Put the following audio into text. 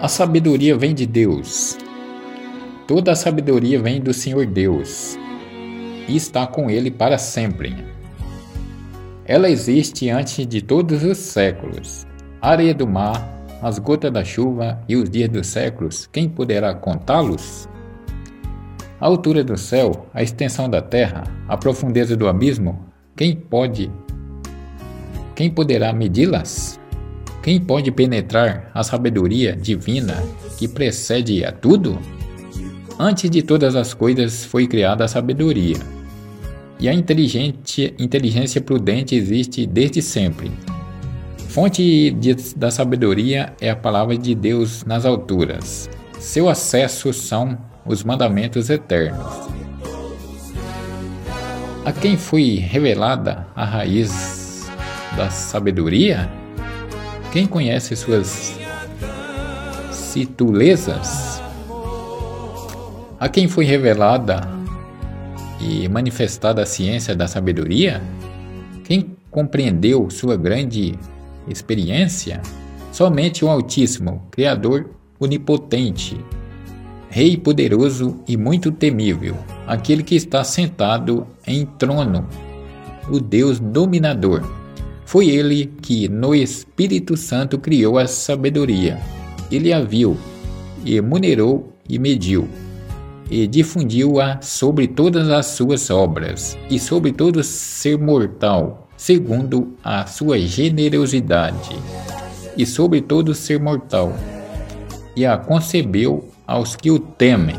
A sabedoria vem de Deus. Toda a sabedoria vem do Senhor Deus e está com Ele para sempre. Ela existe antes de todos os séculos. A areia do mar, as gotas da chuva e os dias dos séculos, quem poderá contá-los? A altura do céu, a extensão da terra, a profundeza do abismo, quem pode quem poderá medi-las? Quem pode penetrar a sabedoria divina que precede a tudo? Antes de todas as coisas foi criada a sabedoria. E a inteligência prudente existe desde sempre. Fonte de, da sabedoria é a palavra de Deus nas alturas. Seu acesso são os mandamentos eternos. A quem foi revelada a raiz da sabedoria? Quem conhece suas situlezas? A quem foi revelada e manifestada a ciência da sabedoria? Quem compreendeu sua grande experiência? Somente o Altíssimo, Criador onipotente, Rei poderoso e muito temível, aquele que está sentado em trono, o Deus dominador foi ele que, no Espírito Santo, criou a sabedoria. Ele a viu, e munerou e mediu, e difundiu-a sobre todas as suas obras, e sobre todo ser mortal, segundo a sua generosidade, e sobre todo ser mortal, e a concebeu aos que o temem